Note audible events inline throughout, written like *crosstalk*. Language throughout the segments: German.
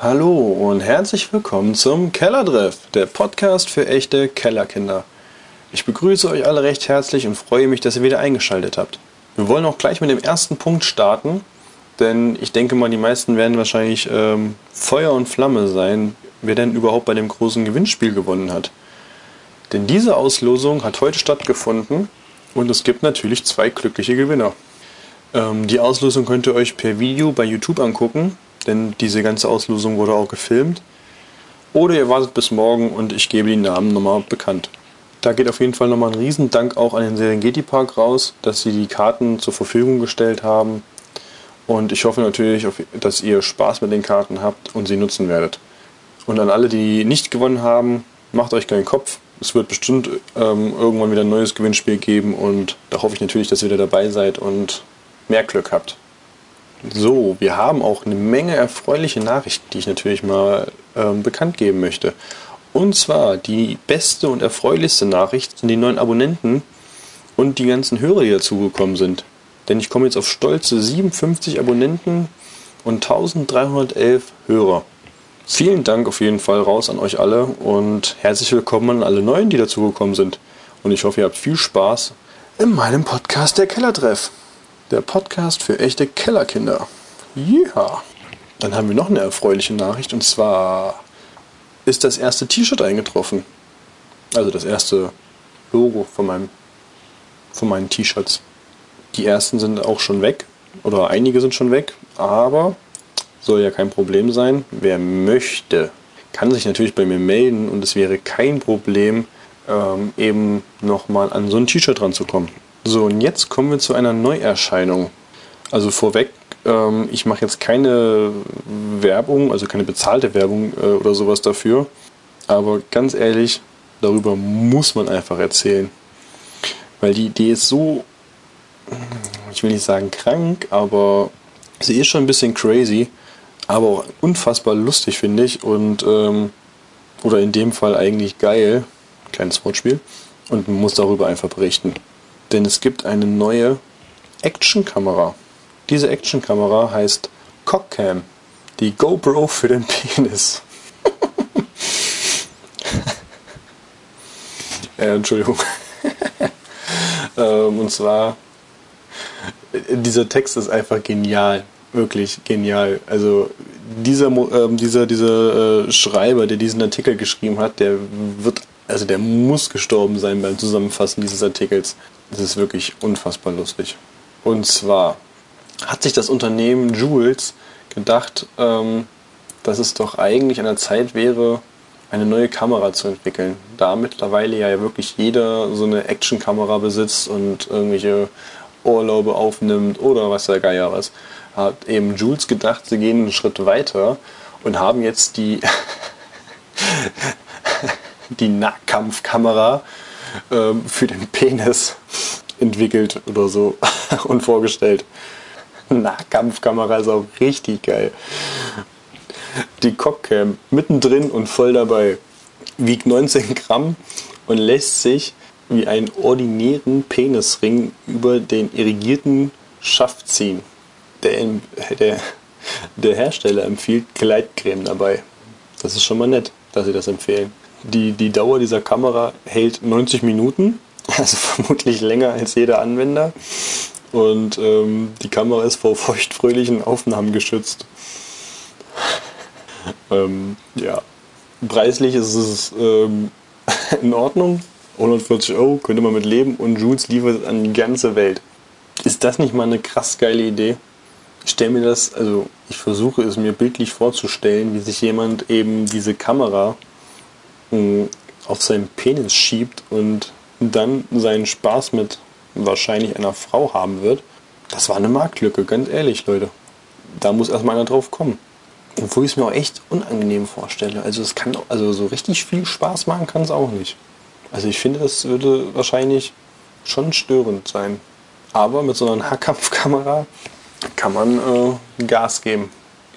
Hallo und herzlich willkommen zum Kellerdrift, der Podcast für echte Kellerkinder. Ich begrüße euch alle recht herzlich und freue mich, dass ihr wieder eingeschaltet habt. Wir wollen auch gleich mit dem ersten Punkt starten, denn ich denke mal, die meisten werden wahrscheinlich ähm, Feuer und Flamme sein, wer denn überhaupt bei dem großen Gewinnspiel gewonnen hat. Denn diese Auslosung hat heute stattgefunden und es gibt natürlich zwei glückliche Gewinner. Ähm, die Auslosung könnt ihr euch per Video bei YouTube angucken, denn diese ganze Auslosung wurde auch gefilmt. Oder ihr wartet bis morgen und ich gebe die Namen nochmal bekannt. Da geht auf jeden Fall nochmal ein Riesendank auch an den Serengeti Park raus, dass sie die Karten zur Verfügung gestellt haben. Und ich hoffe natürlich, dass ihr Spaß mit den Karten habt und sie nutzen werdet. Und an alle, die nicht gewonnen haben, macht euch keinen Kopf. Es wird bestimmt ähm, irgendwann wieder ein neues Gewinnspiel geben und da hoffe ich natürlich, dass ihr wieder dabei seid und mehr Glück habt. So, wir haben auch eine Menge erfreuliche Nachrichten, die ich natürlich mal ähm, bekannt geben möchte. Und zwar die beste und erfreulichste Nachricht sind die neuen Abonnenten und die ganzen Hörer, die dazugekommen sind. Denn ich komme jetzt auf stolze 57 Abonnenten und 1311 Hörer. Vielen Dank auf jeden Fall raus an euch alle und herzlich willkommen an alle Neuen, die dazugekommen sind. Und ich hoffe, ihr habt viel Spaß in meinem Podcast Der Kellertreff. Der Podcast für echte Kellerkinder. Ja. Dann haben wir noch eine erfreuliche Nachricht und zwar ist das erste T-Shirt eingetroffen. Also das erste Logo von, meinem, von meinen T-Shirts. Die ersten sind auch schon weg oder einige sind schon weg, aber soll ja kein Problem sein. Wer möchte, kann sich natürlich bei mir melden und es wäre kein Problem, ähm, eben nochmal an so ein T-Shirt ranzukommen. So, und jetzt kommen wir zu einer Neuerscheinung. Also vorweg, ähm, ich mache jetzt keine Werbung, also keine bezahlte Werbung äh, oder sowas dafür. Aber ganz ehrlich, darüber muss man einfach erzählen. Weil die Idee ist so, ich will nicht sagen krank, aber sie ist schon ein bisschen crazy, aber auch unfassbar lustig, finde ich. Und, ähm, oder in dem Fall eigentlich geil. Kleines Wortspiel. Und man muss darüber einfach berichten. Denn es gibt eine neue Actionkamera. Diese Actionkamera heißt Cockcam. Die GoPro für den *laughs* Penis. *laughs* äh, Entschuldigung. *laughs* ähm, und zwar, dieser Text ist einfach genial. Wirklich genial. Also dieser, äh, dieser, dieser äh, Schreiber, der diesen Artikel geschrieben hat, der wird, also der muss gestorben sein beim Zusammenfassen dieses Artikels. Das ist wirklich unfassbar lustig. Und zwar hat sich das Unternehmen Jules gedacht, ähm, dass es doch eigentlich an der Zeit wäre, eine neue Kamera zu entwickeln. Da mittlerweile ja wirklich jeder so eine Actionkamera besitzt und irgendwelche Urlaube aufnimmt oder was der Geier was, hat eben Jules gedacht, sie gehen einen Schritt weiter und haben jetzt die, *laughs* die Nahkampfkamera ähm, für den Penis entwickelt oder so *laughs* und vorgestellt. Nahkampfkamera ist auch richtig geil. Die Cockcam mittendrin und voll dabei. Wiegt 19 Gramm und lässt sich wie einen ordinären Penisring über den irrigierten Schaft ziehen. Der, der, der Hersteller empfiehlt Gleitcreme dabei. Das ist schon mal nett, dass sie das empfehlen. Die, die Dauer dieser Kamera hält 90 Minuten, *laughs* also vermutlich länger als jeder Anwender. Und ähm, die Kamera ist vor feuchtfröhlichen Aufnahmen geschützt. *laughs* ähm, ja, preislich ist es ähm, *laughs* in Ordnung. 140 Euro könnte man mit leben und Jules liefert an die ganze Welt. Ist das nicht mal eine krass geile Idee? Ich stelle mir das, also ich versuche es mir bildlich vorzustellen, wie sich jemand eben diese Kamera auf seinen Penis schiebt und dann seinen Spaß mit wahrscheinlich einer Frau haben wird. Das war eine Marktlücke, ganz ehrlich, Leute. Da muss erstmal einer drauf kommen. Obwohl ich es mir auch echt unangenehm vorstelle. Also es kann also so richtig viel Spaß machen kann es auch nicht. Also ich finde, das würde wahrscheinlich schon störend sein. Aber mit so einer Nahkampfkamera kann man äh, Gas geben.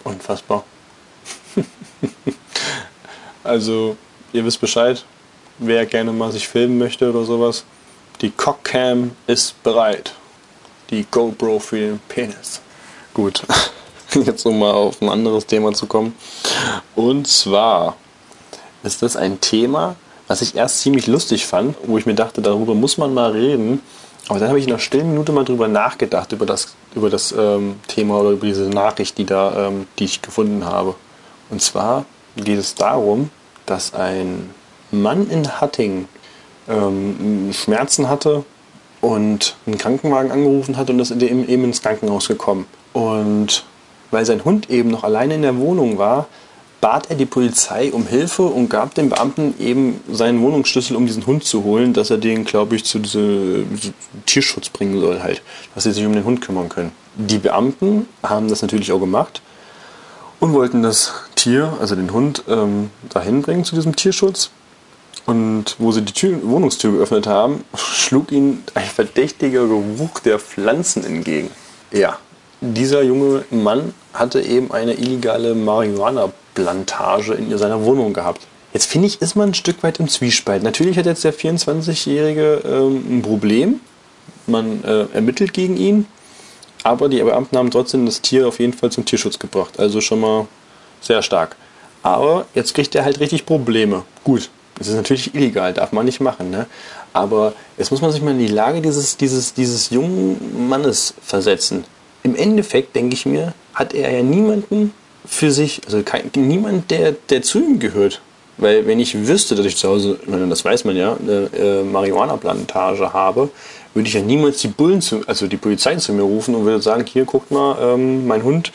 Unfassbar. *laughs* also ihr wisst Bescheid, wer gerne mal sich filmen möchte oder sowas. Die Cockcam ist bereit. Die GoPro für den Penis. Gut, *laughs* Jetzt um mal auf ein anderes Thema zu kommen. Und zwar ist das ein Thema, was ich erst ziemlich lustig fand, wo ich mir dachte, darüber muss man mal reden. Aber dann habe ich in einer stillen Minute mal drüber nachgedacht, über das, über das ähm, Thema oder über diese Nachricht, die, da, ähm, die ich gefunden habe. Und zwar geht es darum, dass ein Mann in Hatting ähm, Schmerzen hatte und einen Krankenwagen angerufen hat und ist eben ins Krankenhaus gekommen. Und weil sein Hund eben noch alleine in der Wohnung war, bat er die Polizei um Hilfe und gab dem Beamten eben seinen Wohnungsschlüssel, um diesen Hund zu holen, dass er den, glaube ich, zu diesem Tierschutz bringen soll halt, dass sie sich um den Hund kümmern können. Die Beamten haben das natürlich auch gemacht und wollten das Tier, also den Hund, ähm, dahin bringen zu diesem Tierschutz. Und wo sie die Tür, Wohnungstür geöffnet haben, schlug ihnen ein verdächtiger Geruch der Pflanzen entgegen. Ja, dieser junge Mann hatte eben eine illegale Marihuana-Plantage in seiner Wohnung gehabt. Jetzt finde ich, ist man ein Stück weit im Zwiespalt. Natürlich hat jetzt der 24-Jährige ähm, ein Problem. Man äh, ermittelt gegen ihn. Aber die Beamten haben trotzdem das Tier auf jeden Fall zum Tierschutz gebracht. Also schon mal sehr stark. Aber jetzt kriegt er halt richtig Probleme. Gut, das ist natürlich illegal, darf man nicht machen. Ne? Aber jetzt muss man sich mal in die Lage dieses, dieses, dieses jungen Mannes versetzen im Endeffekt, denke ich mir, hat er ja niemanden für sich, also kein, niemand, der, der zu ihm gehört. Weil wenn ich wüsste, dass ich zu Hause, das weiß man ja, eine äh, Marihuana-Plantage habe, würde ich ja niemals die Bullen zu, also die Polizei zu mir rufen und würde sagen, hier guckt mal, ähm, mein Hund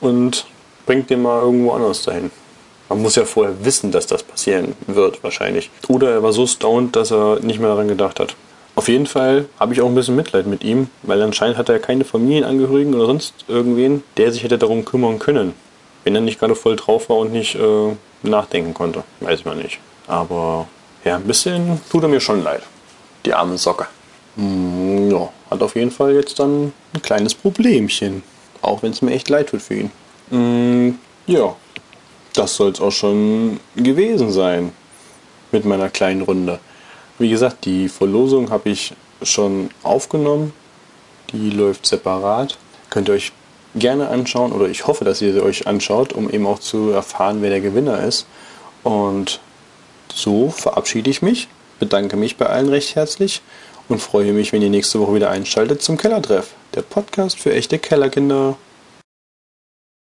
und bringt den mal irgendwo anders dahin. Man muss ja vorher wissen, dass das passieren wird, wahrscheinlich. Oder er war so stoned, dass er nicht mehr daran gedacht hat. Auf jeden Fall habe ich auch ein bisschen Mitleid mit ihm, weil anscheinend hat er keine Familienangehörigen oder sonst irgendwen, der sich hätte darum kümmern können. Wenn er nicht gerade voll drauf war und nicht äh, nachdenken konnte. Weiß man nicht. Aber ja, ein bisschen tut er mir schon leid. Die arme Socke. Mm, ja, hat auf jeden Fall jetzt dann ein kleines Problemchen. Auch wenn es mir echt leid tut für ihn. Mm, ja, das soll es auch schon gewesen sein mit meiner kleinen Runde. Wie gesagt, die Verlosung habe ich schon aufgenommen. Die läuft separat. Könnt ihr euch gerne anschauen oder ich hoffe, dass ihr sie euch anschaut, um eben auch zu erfahren, wer der Gewinner ist. Und so verabschiede ich mich, bedanke mich bei allen recht herzlich und freue mich, wenn ihr nächste Woche wieder einschaltet zum Kellertreff, der Podcast für echte Kellerkinder.